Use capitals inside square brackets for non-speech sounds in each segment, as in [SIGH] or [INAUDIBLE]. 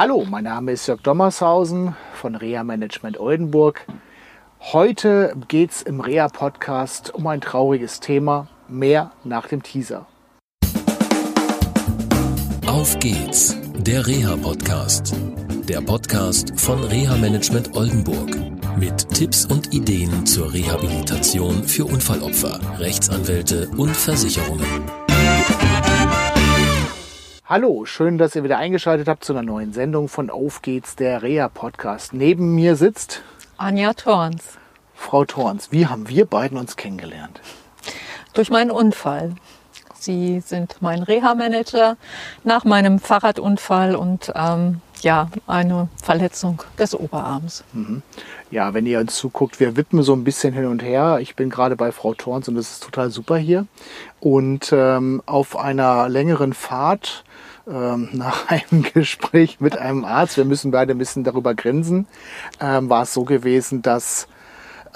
Hallo, mein Name ist Jörg Dommershausen von Rea Management Oldenburg. Heute geht es im Rea Podcast um ein trauriges Thema. Mehr nach dem Teaser. Auf geht's, der Reha Podcast. Der Podcast von Reha Management Oldenburg. Mit Tipps und Ideen zur Rehabilitation für Unfallopfer, Rechtsanwälte und Versicherungen. Hallo, schön, dass ihr wieder eingeschaltet habt zu einer neuen Sendung von Auf geht's, der Reha Podcast. Neben mir sitzt Anja Torns. Frau Torns. Wie haben wir beiden uns kennengelernt? Durch meinen Unfall. Sie sind mein Reha-Manager nach meinem Fahrradunfall und ähm, ja, eine Verletzung des Oberarms. Mhm. Ja, wenn ihr uns zuguckt, wir wippen so ein bisschen hin und her. Ich bin gerade bei Frau Torns und das ist total super hier. Und ähm, auf einer längeren Fahrt ähm, nach [LAUGHS] einem Gespräch mit einem Arzt, wir müssen beide ein bisschen darüber grinsen, ähm, war es so gewesen, dass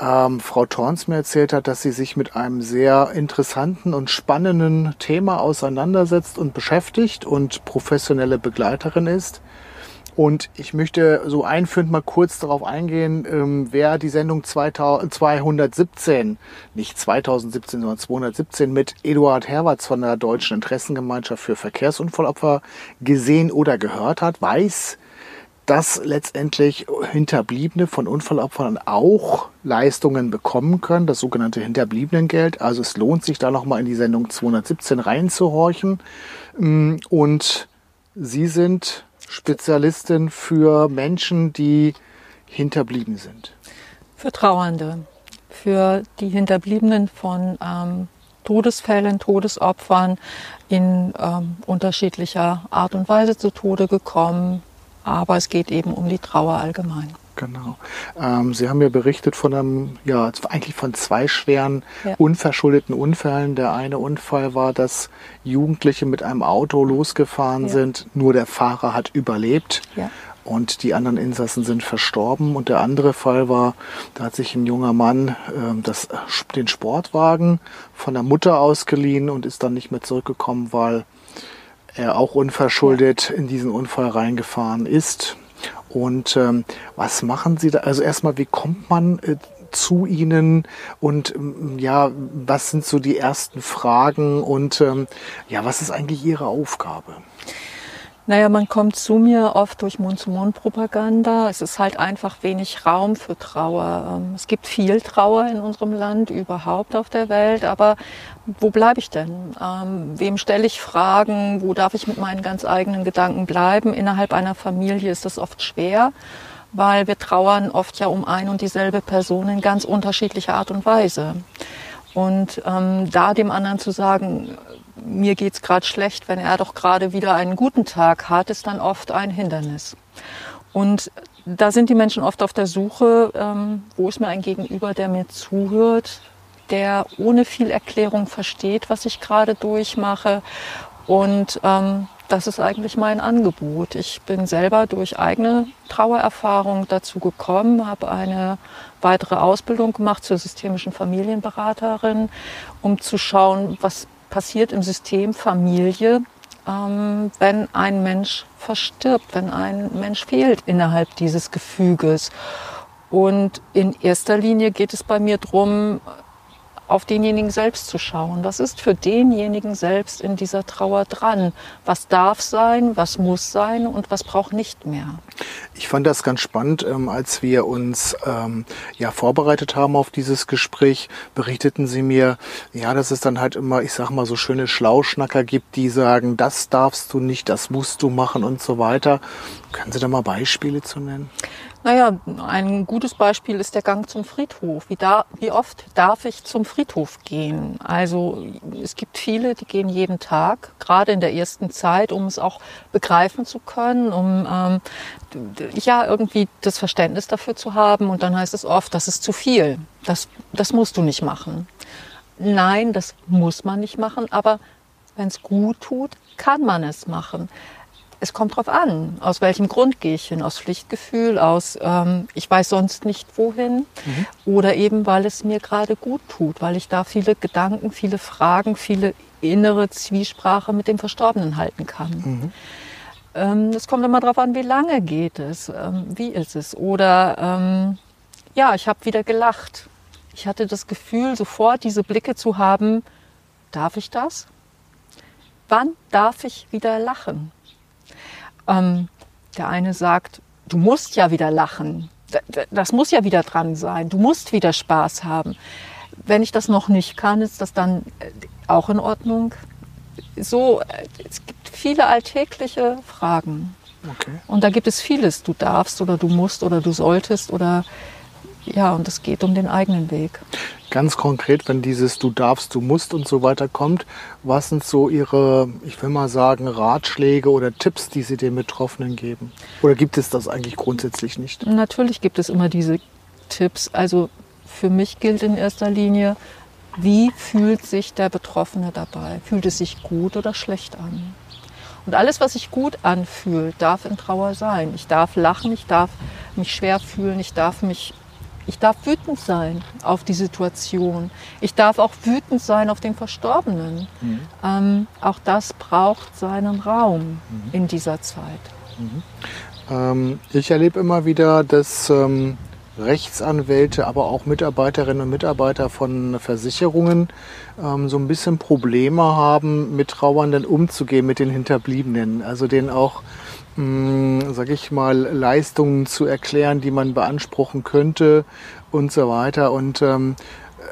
ähm, Frau Torns mir erzählt hat, dass sie sich mit einem sehr interessanten und spannenden Thema auseinandersetzt und beschäftigt und professionelle Begleiterin ist. Und ich möchte so einführend mal kurz darauf eingehen, ähm, wer die Sendung 217, nicht 2017, sondern 217 mit Eduard Herwarts von der Deutschen Interessengemeinschaft für Verkehrsunfallopfer gesehen oder gehört hat, weiß, dass letztendlich Hinterbliebene von Unfallopfern auch Leistungen bekommen können, das sogenannte Hinterbliebenengeld. Also es lohnt sich da nochmal in die Sendung 217 reinzuhorchen. Und Sie sind Spezialistin für Menschen, die hinterblieben sind? Für Trauernde, für die Hinterbliebenen von ähm, Todesfällen, Todesopfern in ähm, unterschiedlicher Art und Weise zu Tode gekommen. Aber es geht eben um die Trauer allgemein. Genau. Ähm, Sie haben ja berichtet von einem, ja, eigentlich von zwei schweren, ja. unverschuldeten Unfällen. Der eine Unfall war, dass Jugendliche mit einem Auto losgefahren ja. sind. Nur der Fahrer hat überlebt. Ja. Und die anderen Insassen sind verstorben. Und der andere Fall war, da hat sich ein junger Mann äh, das, den Sportwagen von der Mutter ausgeliehen und ist dann nicht mehr zurückgekommen, weil er auch unverschuldet in diesen Unfall reingefahren ist. Und ähm, was machen Sie da? Also erstmal, wie kommt man äh, zu Ihnen und ähm, ja, was sind so die ersten Fragen und ähm, ja, was ist eigentlich Ihre Aufgabe? Naja, man kommt zu mir oft durch Mund-zu-Mund-Propaganda. Es ist halt einfach wenig Raum für Trauer. Ähm, es gibt viel Trauer in unserem Land, überhaupt auf der Welt. Aber wo bleibe ich denn? Ähm, wem stelle ich Fragen? Wo darf ich mit meinen ganz eigenen Gedanken bleiben? Innerhalb einer Familie ist das oft schwer, weil wir trauern oft ja um ein und dieselbe Person in ganz unterschiedlicher Art und Weise. Und ähm, da dem anderen zu sagen, mir geht's gerade schlecht, wenn er doch gerade wieder einen guten Tag hat, ist dann oft ein Hindernis. Und da sind die Menschen oft auf der Suche, ähm, wo ist mir ein Gegenüber, der mir zuhört, der ohne viel Erklärung versteht, was ich gerade durchmache. Und ähm, das ist eigentlich mein Angebot. Ich bin selber durch eigene Trauererfahrung dazu gekommen, habe eine weitere Ausbildung gemacht zur systemischen Familienberaterin, um zu schauen, was passiert im System Familie, ähm, wenn ein Mensch verstirbt, wenn ein Mensch fehlt innerhalb dieses Gefüges. Und in erster Linie geht es bei mir darum, auf denjenigen selbst zu schauen. Was ist für denjenigen selbst in dieser Trauer dran? Was darf sein, was muss sein und was braucht nicht mehr? Ich fand das ganz spannend, ähm, als wir uns ähm, ja vorbereitet haben auf dieses Gespräch, berichteten Sie mir, ja, dass es dann halt immer, ich sag mal, so schöne Schlauschnacker gibt, die sagen, das darfst du nicht, das musst du machen und so weiter. Können Sie da mal Beispiele zu nennen? Naja, ein gutes Beispiel ist der Gang zum Friedhof. Wie, da, wie oft darf ich zum Friedhof gehen? Also es gibt viele, die gehen jeden Tag, gerade in der ersten Zeit, um es auch begreifen zu können, um ähm, ja irgendwie das Verständnis dafür zu haben. Und dann heißt es oft, das ist zu viel. Das, das musst du nicht machen. Nein, das muss man nicht machen, aber wenn es gut tut, kann man es machen es kommt drauf an, aus welchem Grund gehe ich hin, aus Pflichtgefühl, aus ähm, ich weiß sonst nicht wohin mhm. oder eben weil es mir gerade gut tut, weil ich da viele Gedanken, viele Fragen, viele innere Zwiesprache mit dem Verstorbenen halten kann. Mhm. Ähm, es kommt immer darauf an, wie lange geht es, ähm, wie ist es. Oder ähm, ja, ich habe wieder gelacht. Ich hatte das Gefühl, sofort diese Blicke zu haben, darf ich das? Wann darf ich wieder lachen? Ähm, der eine sagt, du musst ja wieder lachen. Das muss ja wieder dran sein. Du musst wieder Spaß haben. Wenn ich das noch nicht kann, ist das dann äh, auch in Ordnung. So, äh, es gibt viele alltägliche Fragen. Okay. Und da gibt es vieles. Du darfst oder du musst oder du solltest oder ja, und es geht um den eigenen Weg. Ganz konkret, wenn dieses Du darfst, du musst und so weiter kommt, was sind so Ihre, ich will mal sagen, Ratschläge oder Tipps, die Sie den Betroffenen geben? Oder gibt es das eigentlich grundsätzlich nicht? Natürlich gibt es immer diese Tipps. Also für mich gilt in erster Linie, wie fühlt sich der Betroffene dabei? Fühlt es sich gut oder schlecht an? Und alles, was sich gut anfühlt, darf in Trauer sein. Ich darf lachen, ich darf mich schwer fühlen, ich darf mich ich darf wütend sein auf die Situation. Ich darf auch wütend sein auf den Verstorbenen. Mhm. Ähm, auch das braucht seinen Raum mhm. in dieser Zeit. Mhm. Ähm, ich erlebe immer wieder, dass ähm, Rechtsanwälte, aber auch Mitarbeiterinnen und Mitarbeiter von Versicherungen ähm, so ein bisschen Probleme haben, mit Trauernden umzugehen, mit den Hinterbliebenen. Also denen auch mh, sag ich mal, Leistungen zu erklären, die man beanspruchen könnte und so weiter. Und ähm, äh,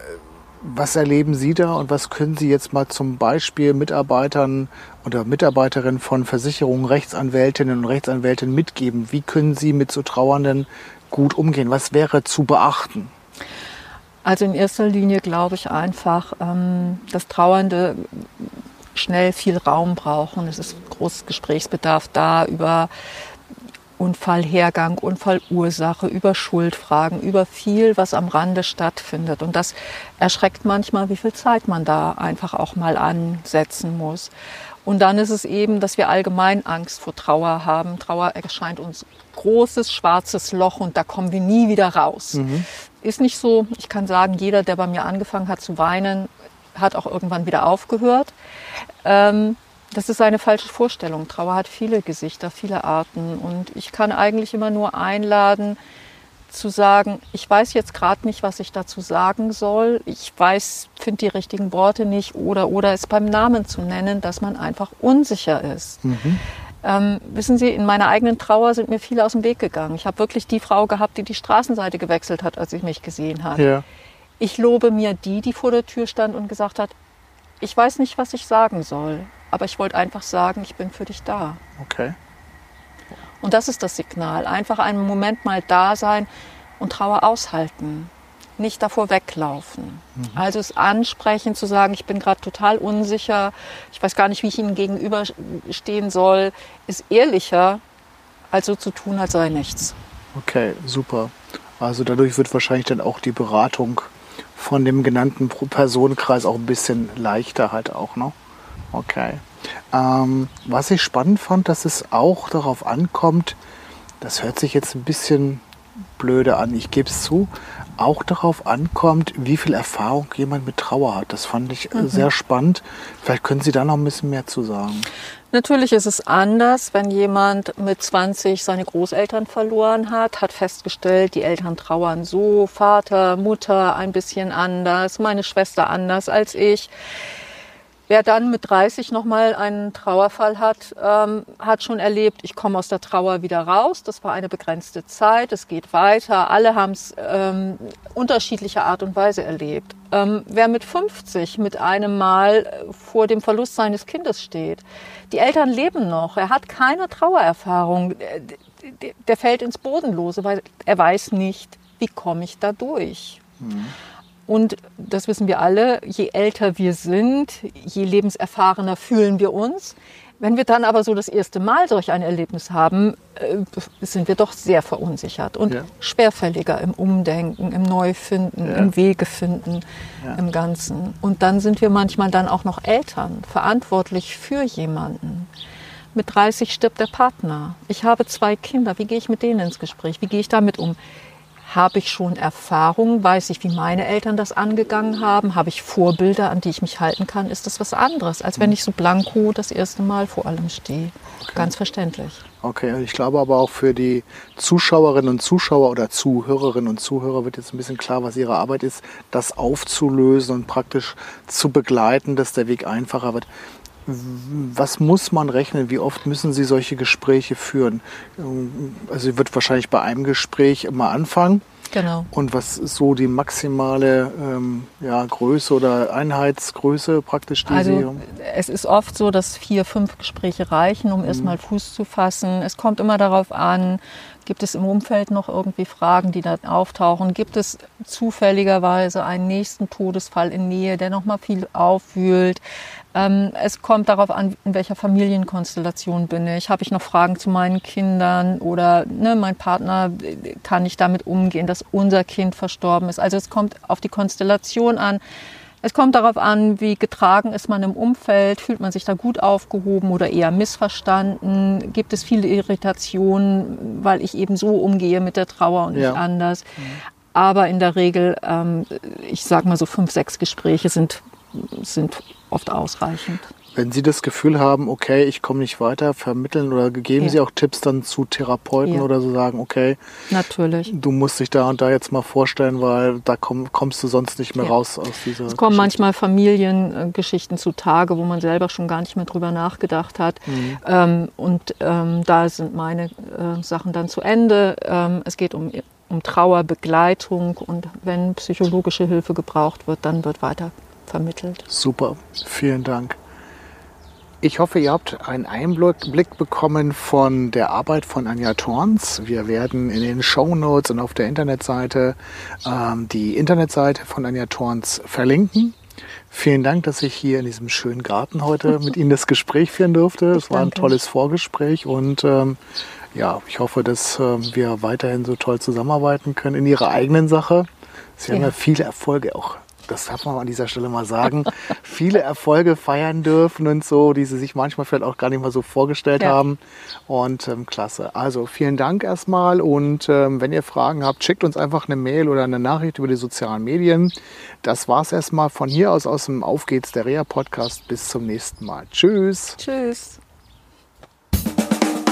was erleben Sie da und was können Sie jetzt mal zum Beispiel Mitarbeitern oder Mitarbeiterinnen von Versicherungen, Rechtsanwältinnen und Rechtsanwälten mitgeben? Wie können Sie mit so Trauernden gut umgehen? Was wäre zu beachten? Also in erster Linie glaube ich einfach, ähm, dass Trauernde schnell viel Raum brauchen. Es ist großes Gesprächsbedarf da über Unfallhergang, Unfallursache, über Schuldfragen, über viel, was am Rande stattfindet. Und das erschreckt manchmal, wie viel Zeit man da einfach auch mal ansetzen muss. Und dann ist es eben, dass wir allgemein Angst vor Trauer haben. Trauer erscheint uns großes schwarzes Loch und da kommen wir nie wieder raus. Mhm. Ist nicht so. Ich kann sagen, jeder, der bei mir angefangen hat zu weinen, hat auch irgendwann wieder aufgehört. Ähm, das ist eine falsche Vorstellung. Trauer hat viele Gesichter, viele Arten. Und ich kann eigentlich immer nur einladen, zu sagen, ich weiß jetzt gerade nicht, was ich dazu sagen soll. Ich weiß, finde die richtigen Worte nicht oder, oder es beim Namen zu nennen, dass man einfach unsicher ist. Mhm. Ähm, wissen Sie, in meiner eigenen Trauer sind mir viele aus dem Weg gegangen. Ich habe wirklich die Frau gehabt, die die Straßenseite gewechselt hat, als ich mich gesehen habe. Ja. Ich lobe mir die, die vor der Tür stand und gesagt hat, ich weiß nicht, was ich sagen soll, aber ich wollte einfach sagen, ich bin für dich da. Okay. Und das ist das Signal. Einfach einen Moment mal da sein und Trauer aushalten. Nicht davor weglaufen. Mhm. Also es ansprechen, zu sagen, ich bin gerade total unsicher, ich weiß gar nicht, wie ich Ihnen gegenüberstehen soll, ist ehrlicher, als so zu tun, als sei nichts. Okay, super. Also dadurch wird wahrscheinlich dann auch die Beratung von dem genannten Personenkreis auch ein bisschen leichter halt auch, ne? Okay. Ähm, was ich spannend fand, dass es auch darauf ankommt, das hört sich jetzt ein bisschen blöde an, ich gebe es zu, auch darauf ankommt, wie viel Erfahrung jemand mit Trauer hat. Das fand ich mhm. sehr spannend. Vielleicht können Sie da noch ein bisschen mehr zu sagen. Natürlich ist es anders, wenn jemand mit 20 seine Großeltern verloren hat, hat festgestellt, die Eltern trauern so, Vater, Mutter ein bisschen anders, meine Schwester anders als ich. Wer dann mit 30 nochmal einen Trauerfall hat, ähm, hat schon erlebt, ich komme aus der Trauer wieder raus. Das war eine begrenzte Zeit, es geht weiter. Alle haben es ähm, unterschiedlicher Art und Weise erlebt. Ähm, wer mit 50 mit einem Mal äh, vor dem Verlust seines Kindes steht, die Eltern leben noch, er hat keine Trauererfahrung, der, der fällt ins Bodenlose, weil er weiß nicht, wie komme ich da durch. Mhm. Und das wissen wir alle, je älter wir sind, je lebenserfahrener fühlen wir uns. Wenn wir dann aber so das erste Mal solch ein Erlebnis haben, äh, sind wir doch sehr verunsichert und ja. schwerfälliger im Umdenken, im Neufinden, ja. im Wegefinden, ja. im Ganzen. Und dann sind wir manchmal dann auch noch Eltern, verantwortlich für jemanden. Mit 30 stirbt der Partner. Ich habe zwei Kinder. Wie gehe ich mit denen ins Gespräch? Wie gehe ich damit um? Habe ich schon Erfahrung? Weiß ich, wie meine Eltern das angegangen haben? Habe ich Vorbilder, an die ich mich halten kann? Ist das was anderes, als wenn mhm. ich so blanko das erste Mal vor allem stehe? Okay. Ganz verständlich. Okay, ich glaube aber auch für die Zuschauerinnen und Zuschauer oder Zuhörerinnen und Zuhörer wird jetzt ein bisschen klar, was ihre Arbeit ist, das aufzulösen und praktisch zu begleiten, dass der Weg einfacher wird. Was muss man rechnen? Wie oft müssen Sie solche Gespräche führen? Also Sie wird wahrscheinlich bei einem Gespräch immer anfangen Genau. Und was ist so die maximale ähm, ja, Größe oder Einheitsgröße praktisch, die also, Sie haben? Es ist oft so, dass vier, fünf Gespräche reichen, um mhm. erstmal Fuß zu fassen. Es kommt immer darauf an, Gibt es im Umfeld noch irgendwie Fragen, die da auftauchen? Gibt es zufälligerweise einen nächsten Todesfall in Nähe, der noch mal viel aufwühlt? Ähm, es kommt darauf an, in welcher Familienkonstellation bin ich. Habe ich noch Fragen zu meinen Kindern oder ne, mein Partner, kann ich damit umgehen, dass unser Kind verstorben ist? Also es kommt auf die Konstellation an. Es kommt darauf an, wie getragen ist man im Umfeld, fühlt man sich da gut aufgehoben oder eher missverstanden, gibt es viele Irritationen, weil ich eben so umgehe mit der Trauer und ja. nicht anders. Mhm. Aber in der Regel, ähm, ich sage mal so fünf, sechs Gespräche sind, sind oft ausreichend. Wenn Sie das Gefühl haben, okay, ich komme nicht weiter, vermitteln oder geben ja. Sie auch Tipps dann zu Therapeuten ja. oder so sagen, okay, natürlich. Du musst dich da und da jetzt mal vorstellen, weil da komm, kommst du sonst nicht mehr ja. raus aus dieser. Es kommen Geschichte. manchmal Familiengeschichten zutage, wo man selber schon gar nicht mehr drüber nachgedacht hat. Mhm. Ähm, und ähm, da sind meine äh, Sachen dann zu Ende. Ähm, es geht um um Trauerbegleitung und wenn psychologische Hilfe gebraucht wird, dann wird weiter vermittelt. Super, vielen Dank. Ich hoffe, ihr habt einen Einblick bekommen von der Arbeit von Anja Torns. Wir werden in den Show Notes und auf der Internetseite ähm, die Internetseite von Anja Torns verlinken. Vielen Dank, dass ich hier in diesem schönen Garten heute [LAUGHS] mit Ihnen das Gespräch führen durfte. Es war ein tolles Vorgespräch und ähm, ja, ich hoffe, dass äh, wir weiterhin so toll zusammenarbeiten können in Ihrer eigenen Sache. Sie ja. haben ja viele Erfolge auch das darf man an dieser Stelle mal sagen, [LAUGHS] viele Erfolge feiern dürfen und so, die sie sich manchmal vielleicht auch gar nicht mal so vorgestellt ja. haben. Und ähm, klasse. Also vielen Dank erstmal und ähm, wenn ihr Fragen habt, schickt uns einfach eine Mail oder eine Nachricht über die sozialen Medien. Das war's erstmal von hier aus aus dem Auf geht's der Reha Podcast. Bis zum nächsten Mal. Tschüss. Tschüss.